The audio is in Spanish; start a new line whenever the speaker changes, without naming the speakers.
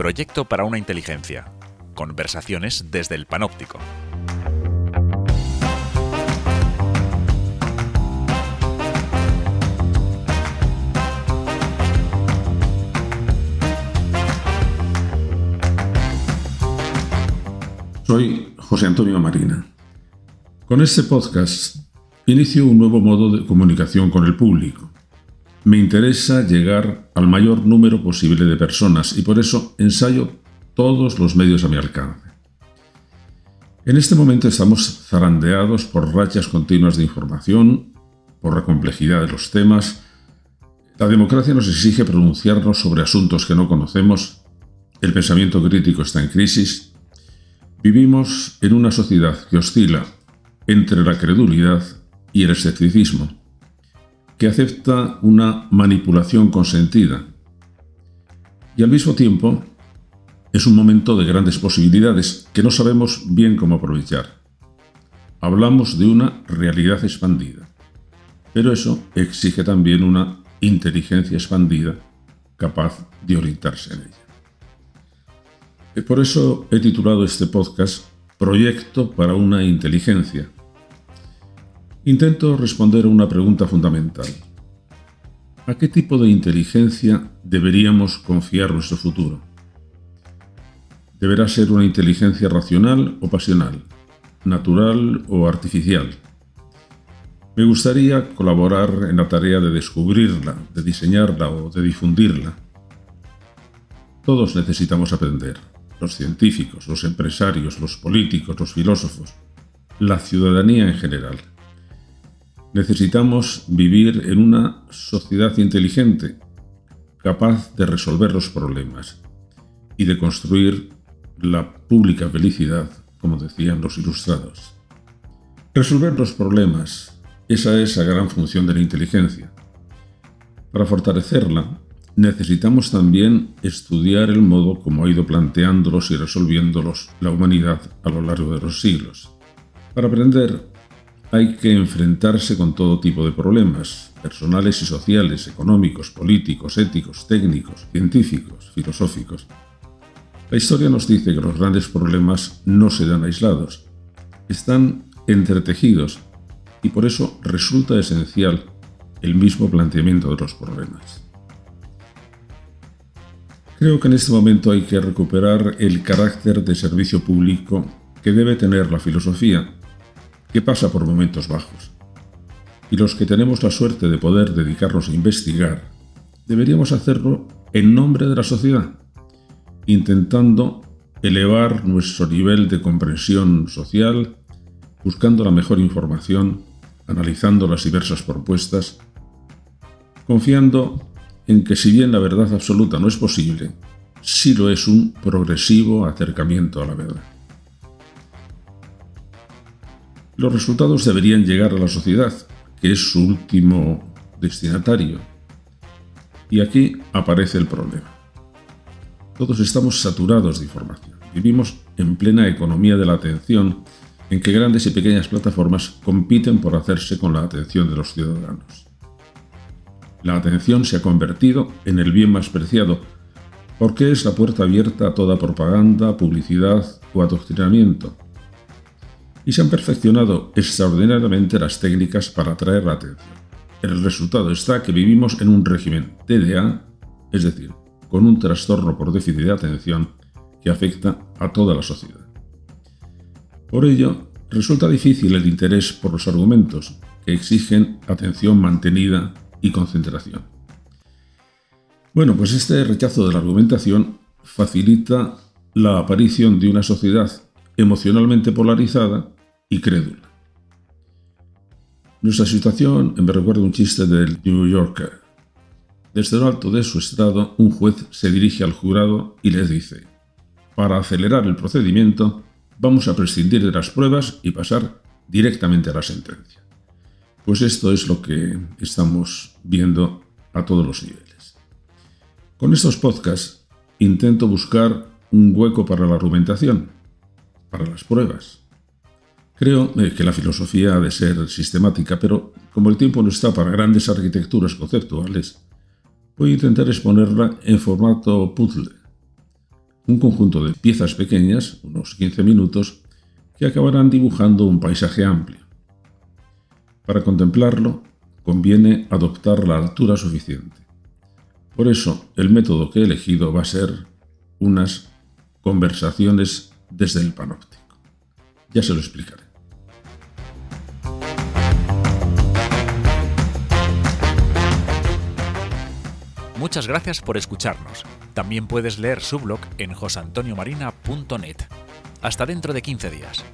Proyecto para una inteligencia. Conversaciones desde el panóptico.
Soy José Antonio Marina. Con este podcast inicio un nuevo modo de comunicación con el público. Me interesa llegar al mayor número posible de personas y por eso ensayo todos los medios a mi alcance. En este momento estamos zarandeados por rachas continuas de información, por la complejidad de los temas. La democracia nos exige pronunciarnos sobre asuntos que no conocemos, el pensamiento crítico está en crisis Vivimos en una sociedad que oscila entre la credulidad y el escepticismo, que acepta una manipulación consentida y al mismo tiempo es un momento de grandes posibilidades que no sabemos bien cómo aprovechar. Hablamos de una realidad expandida, pero eso exige también una inteligencia expandida capaz de orientarse en ella. Por eso he titulado este podcast Proyecto para una inteligencia. Intento responder a una pregunta fundamental. ¿A qué tipo de inteligencia deberíamos confiar nuestro futuro? ¿Deberá ser una inteligencia racional o pasional? ¿Natural o artificial? Me gustaría colaborar en la tarea de descubrirla, de diseñarla o de difundirla. Todos necesitamos aprender los científicos, los empresarios, los políticos, los filósofos, la ciudadanía en general. Necesitamos vivir en una sociedad inteligente, capaz de resolver los problemas y de construir la pública felicidad, como decían los ilustrados. Resolver los problemas, esa es la gran función de la inteligencia. Para fortalecerla, necesitamos también estudiar el modo como ha ido planteándolos y resolviéndolos la humanidad a lo largo de los siglos. Para aprender hay que enfrentarse con todo tipo de problemas, personales y sociales, económicos, políticos, éticos, técnicos, científicos, filosóficos. La historia nos dice que los grandes problemas no se dan aislados, están entretejidos y por eso resulta esencial el mismo planteamiento de los problemas. Creo que en este momento hay que recuperar el carácter de servicio público que debe tener la filosofía, que pasa por momentos bajos. Y los que tenemos la suerte de poder dedicarnos a investigar, deberíamos hacerlo en nombre de la sociedad, intentando elevar nuestro nivel de comprensión social, buscando la mejor información, analizando las diversas propuestas, confiando en que si bien la verdad absoluta no es posible, sí lo es un progresivo acercamiento a la verdad. Los resultados deberían llegar a la sociedad, que es su último destinatario. Y aquí aparece el problema. Todos estamos saturados de información. Vivimos en plena economía de la atención en que grandes y pequeñas plataformas compiten por hacerse con la atención de los ciudadanos. La atención se ha convertido en el bien más preciado, porque es la puerta abierta a toda propaganda, publicidad o adoctrinamiento. Y se han perfeccionado extraordinariamente las técnicas para atraer la atención. El resultado está que vivimos en un régimen TDA, es decir, con un trastorno por déficit de atención que afecta a toda la sociedad. Por ello, resulta difícil el interés por los argumentos que exigen atención mantenida y concentración. Bueno, pues este rechazo de la argumentación facilita la aparición de una sociedad emocionalmente polarizada y crédula. Nuestra situación me recuerda un chiste del New Yorker. Desde lo alto de su estrado, un juez se dirige al jurado y les dice, para acelerar el procedimiento, vamos a prescindir de las pruebas y pasar directamente a la sentencia. Pues esto es lo que estamos viendo a todos los niveles. Con estos podcasts intento buscar un hueco para la argumentación, para las pruebas. Creo eh, que la filosofía ha de ser sistemática, pero como el tiempo no está para grandes arquitecturas conceptuales, voy a intentar exponerla en formato puzzle. un conjunto de piezas pequeñas, unos 15 minutos, que acabarán dibujando un paisaje amplio. Para contemplarlo, conviene adoptar la altura suficiente. Por eso, el método que he elegido va a ser unas conversaciones desde el panóptico. Ya se lo explicaré.
Muchas gracias por escucharnos. También puedes leer su blog en josantoniomarina.net. Hasta dentro de 15 días.